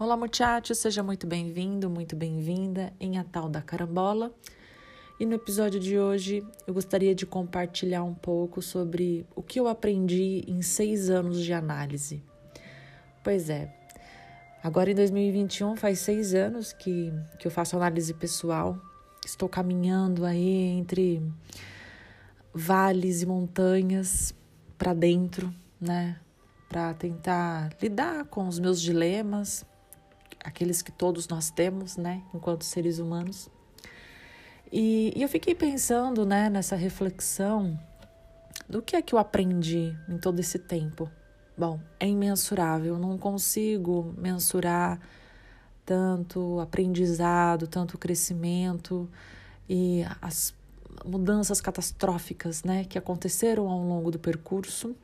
Olá, muchachos, seja muito bem-vindo, muito bem-vinda em A Tal da Carambola. E no episódio de hoje eu gostaria de compartilhar um pouco sobre o que eu aprendi em seis anos de análise. Pois é, agora em 2021 faz seis anos que, que eu faço análise pessoal. Estou caminhando aí entre vales e montanhas para dentro, né? Para tentar lidar com os meus dilemas, aqueles que todos nós temos, né, enquanto seres humanos. E, e, eu fiquei pensando, né, nessa reflexão do que é que eu aprendi em todo esse tempo. Bom, é imensurável, não consigo mensurar tanto aprendizado, tanto crescimento e as mudanças catastróficas, né, que aconteceram ao longo do percurso.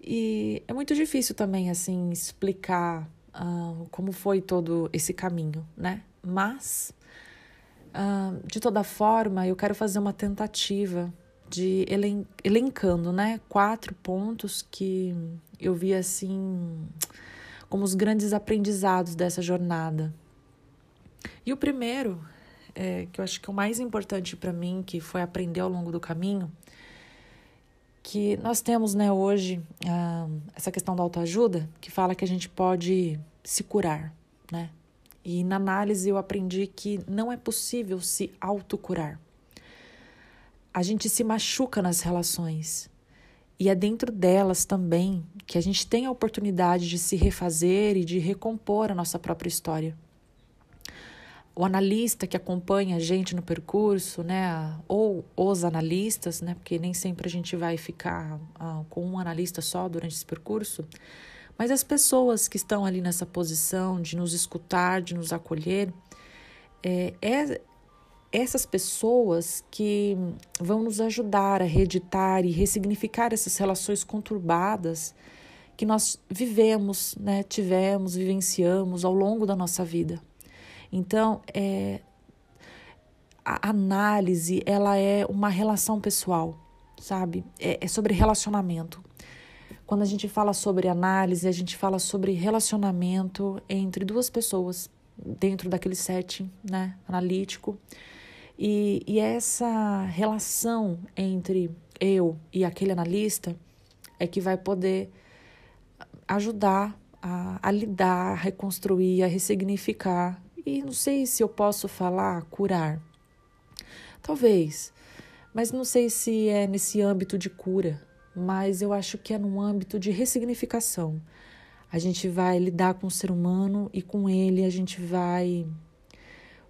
E é muito difícil também, assim, explicar uh, como foi todo esse caminho, né? Mas, uh, de toda forma, eu quero fazer uma tentativa de elen elencando, né? Quatro pontos que eu vi, assim, como os grandes aprendizados dessa jornada. E o primeiro, é, que eu acho que é o mais importante para mim, que foi aprender ao longo do caminho, que nós temos né, hoje uh, essa questão da autoajuda, que fala que a gente pode se curar, né? E na análise eu aprendi que não é possível se autocurar. A gente se machuca nas relações. E é dentro delas também que a gente tem a oportunidade de se refazer e de recompor a nossa própria história o analista que acompanha a gente no percurso, né, ou os analistas, né, porque nem sempre a gente vai ficar uh, com um analista só durante esse percurso, mas as pessoas que estão ali nessa posição de nos escutar, de nos acolher, é, é essas pessoas que vão nos ajudar a reeditar e ressignificar essas relações conturbadas que nós vivemos, né, tivemos, vivenciamos ao longo da nossa vida. Então, é, a análise ela é uma relação pessoal, sabe? É, é sobre relacionamento. Quando a gente fala sobre análise, a gente fala sobre relacionamento entre duas pessoas dentro daquele setting né, analítico. E, e essa relação entre eu e aquele analista é que vai poder ajudar a, a lidar, a reconstruir, a ressignificar e não sei se eu posso falar curar. Talvez, mas não sei se é nesse âmbito de cura, mas eu acho que é num âmbito de ressignificação. A gente vai lidar com o ser humano e com ele a gente vai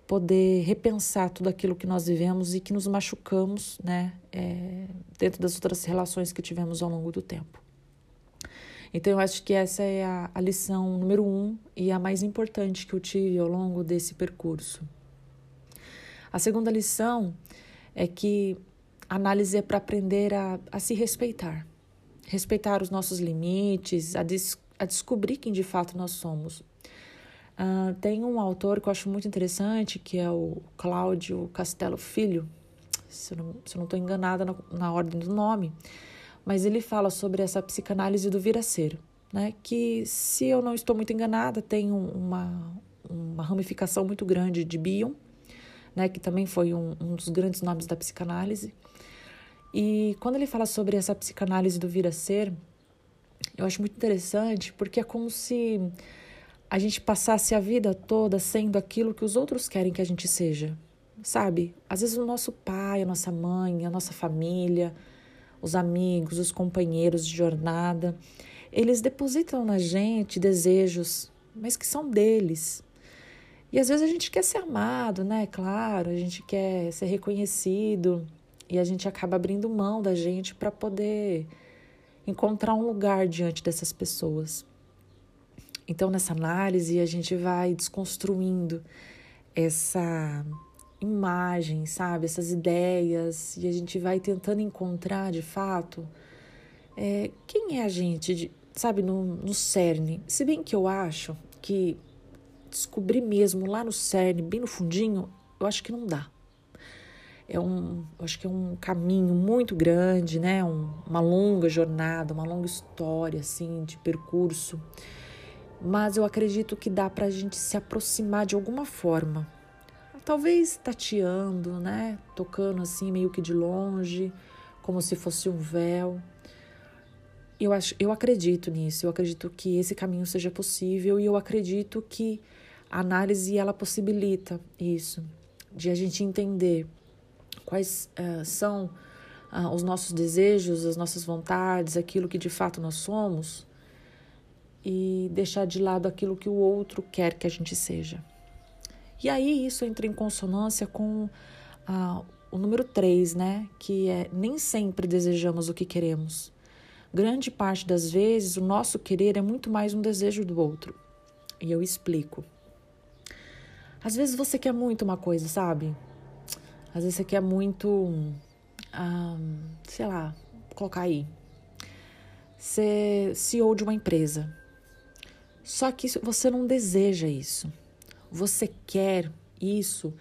poder repensar tudo aquilo que nós vivemos e que nos machucamos, né, é, dentro das outras relações que tivemos ao longo do tempo. Então, eu acho que essa é a, a lição número um e a mais importante que eu tive ao longo desse percurso. A segunda lição é que a análise é para aprender a, a se respeitar, respeitar os nossos limites, a, des, a descobrir quem de fato nós somos. Uh, tem um autor que eu acho muito interessante, que é o Cláudio Castelo Filho, se eu não estou enganada na, na ordem do nome, mas ele fala sobre essa psicanálise do vir a ser, né? que, se eu não estou muito enganada, tem uma, uma ramificação muito grande de Bion, né? que também foi um, um dos grandes nomes da psicanálise. E quando ele fala sobre essa psicanálise do vir a ser, eu acho muito interessante, porque é como se a gente passasse a vida toda sendo aquilo que os outros querem que a gente seja, sabe? Às vezes o nosso pai, a nossa mãe, a nossa família, os amigos, os companheiros de jornada, eles depositam na gente desejos, mas que são deles. E às vezes a gente quer ser amado, né? Claro, a gente quer ser reconhecido e a gente acaba abrindo mão da gente para poder encontrar um lugar diante dessas pessoas. Então, nessa análise, a gente vai desconstruindo essa imagem, sabe? Essas ideias, e a gente vai tentando encontrar de fato é, quem é a gente, de, sabe, no, no cerne. Se bem que eu acho que descobrir mesmo lá no cerne, bem no fundinho, eu acho que não dá. É um, eu acho que é um caminho muito grande, né? Um, uma longa jornada, uma longa história, assim, de percurso. mas eu acredito que dá para a gente se aproximar de alguma forma. Talvez tateando, né? Tocando assim meio que de longe, como se fosse um véu. Eu, acho, eu acredito nisso, eu acredito que esse caminho seja possível e eu acredito que a análise ela possibilita isso, de a gente entender quais uh, são uh, os nossos desejos, as nossas vontades, aquilo que de fato nós somos e deixar de lado aquilo que o outro quer que a gente seja. E aí isso entra em consonância com uh, o número 3, né? Que é nem sempre desejamos o que queremos. Grande parte das vezes o nosso querer é muito mais um desejo do outro. E eu explico. Às vezes você quer muito uma coisa, sabe? Às vezes você quer muito, um, sei lá, colocar aí, ser CEO de uma empresa. Só que você não deseja isso. Você quer isso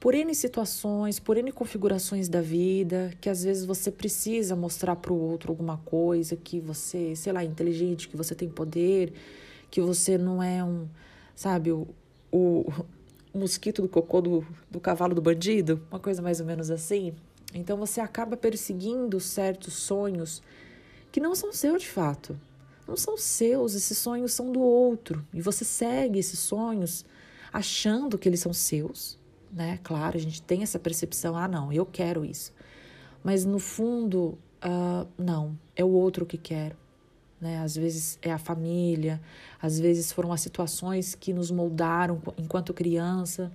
por N situações, por N configurações da vida, que às vezes você precisa mostrar para o outro alguma coisa, que você, sei lá, é inteligente, que você tem poder, que você não é um, sabe, o, o, mosquito do cocô do, do cavalo do bandido, uma coisa mais ou menos assim. Então você acaba perseguindo certos sonhos que não são seus de fato não são seus, esses sonhos são do outro. E você segue esses sonhos achando que eles são seus, né? Claro, a gente tem essa percepção, ah, não, eu quero isso. Mas no fundo, uh, não, é o outro que quer. Né? Às vezes é a família, às vezes foram as situações que nos moldaram enquanto criança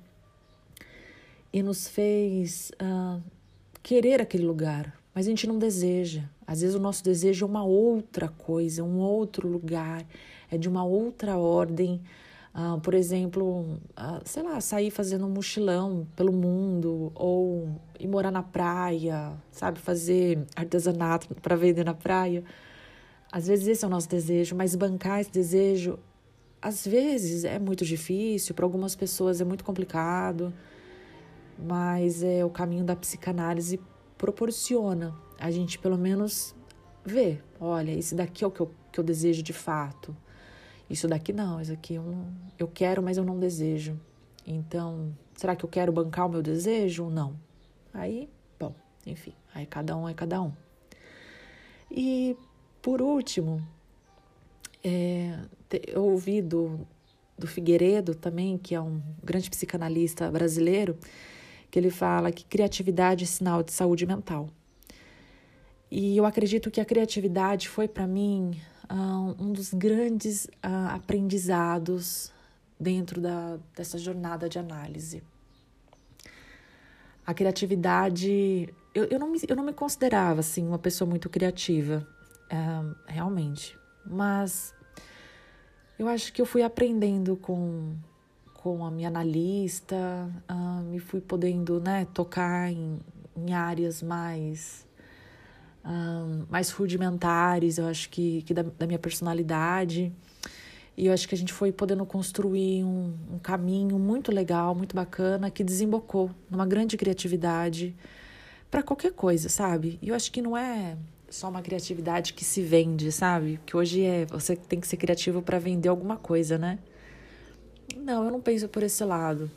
e nos fez uh, querer aquele lugar, mas a gente não deseja. Às vezes o nosso desejo é uma outra coisa, um outro lugar, é de uma outra ordem. Uh, por exemplo, uh, sei lá, sair fazendo um mochilão pelo mundo ou ir morar na praia, sabe, fazer artesanato para vender na praia. Às vezes esse é o nosso desejo, mas bancar esse desejo, às vezes é muito difícil, para algumas pessoas é muito complicado, mas é o caminho da psicanálise proporciona a gente pelo menos ver, olha, isso daqui é o que eu, que eu desejo de fato. Isso daqui não, isso aqui eu, não, eu quero, mas eu não desejo. Então, será que eu quero bancar o meu desejo? Não. Aí, bom, enfim, aí cada um é cada um. E, por último, é, eu ouvi do, do Figueiredo também, que é um grande psicanalista brasileiro, que ele fala que criatividade é sinal de saúde mental. E eu acredito que a criatividade foi para mim um dos grandes uh, aprendizados dentro da, dessa jornada de análise. A criatividade, eu, eu, não, me, eu não me considerava assim uma pessoa muito criativa, uh, realmente, mas eu acho que eu fui aprendendo com com a minha analista, me fui podendo né, tocar em, em áreas mais, uh, mais rudimentares, eu acho que, que da, da, minha personalidade. E eu acho que a gente foi podendo construir um, um caminho muito legal, muito bacana, que desembocou numa grande criatividade para qualquer coisa, sabe? E eu acho que não é só uma criatividade que se vende, sabe? Que hoje é você tem que ser criativo para vender alguma coisa, né? Não, eu não penso por esse lado.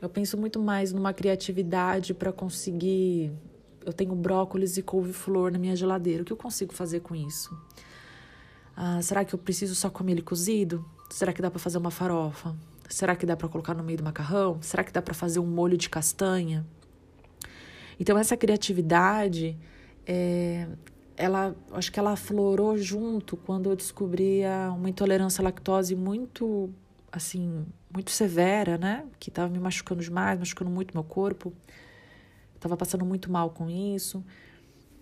Eu penso muito mais numa criatividade para conseguir. Eu tenho brócolis e couve-flor na minha geladeira. O que eu consigo fazer com isso? Ah, será que eu preciso só comer ele cozido? Será que dá para fazer uma farofa? Será que dá para colocar no meio do macarrão? Será que dá para fazer um molho de castanha? Então essa criatividade, é, ela, acho que ela aflorou junto quando eu descobri uma intolerância à lactose muito assim, muito severa, né? Que estava me machucando demais, machucando muito meu corpo. Estava passando muito mal com isso.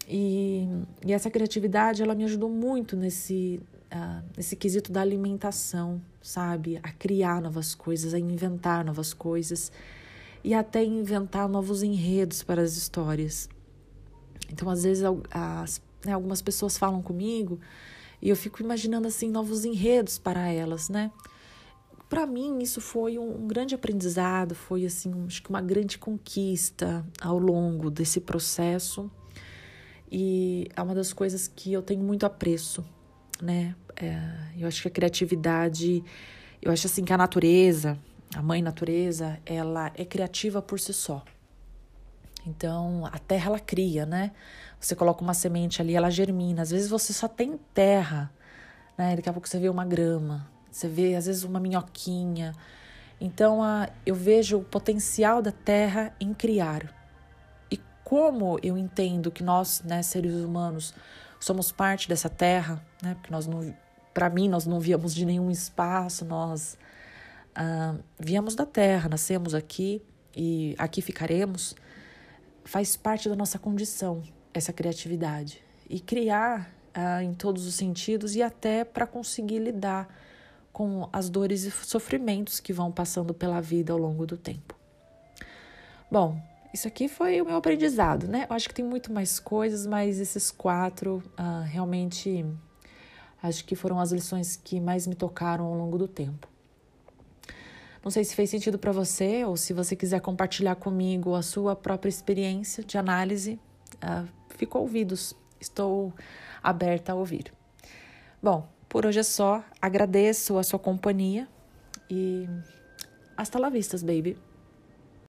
E, e, essa criatividade, ela me ajudou muito nesse, uh, nesse quesito da alimentação, sabe? A criar novas coisas, a inventar novas coisas e até inventar novos enredos para as histórias. Então, às vezes, as, né, algumas pessoas falam comigo e eu fico imaginando, assim, novos enredos para elas, né? Para mim isso foi um, um, grande aprendizado, foi assim, acho que uma grande conquista ao longo desse processo. E é uma das coisas que eu tenho muito apreço, né? É, eu acho que a criatividade Eu acho assim que a natureza, a mãe natureza, ela é criativa por si só. Então, a terra ela cria, né? Você coloca uma semente ali, ela germina. Às vezes você só tem terra, né? Daqui a pouco você vê uma grama, você vê às vezes uma minhoquinha. Então, a, eu vejo o potencial da terra em criar. E como eu entendo que nós, né, seres humanos, somos parte dessa terra, né? Porque nós não, para mim, nós não viemos de nenhum espaço, nós ah, viemos da terra, nascemos aqui e aqui ficaremos faz parte da nossa condição essa criatividade e criar ah, em todos os sentidos e até para conseguir lidar com as dores e sofrimentos que vão passando pela vida ao longo do tempo. Bom, isso aqui foi o meu aprendizado, né? Eu acho que tem muito mais coisas, mas esses quatro ah, realmente acho que foram as lições que mais me tocaram ao longo do tempo. Não sei se fez sentido para você ou se você quiser compartilhar comigo a sua própria experiência de análise, uh, fico ouvidos. Estou aberta a ouvir. Bom, por hoje é só. Agradeço a sua companhia e hasta la vista, baby.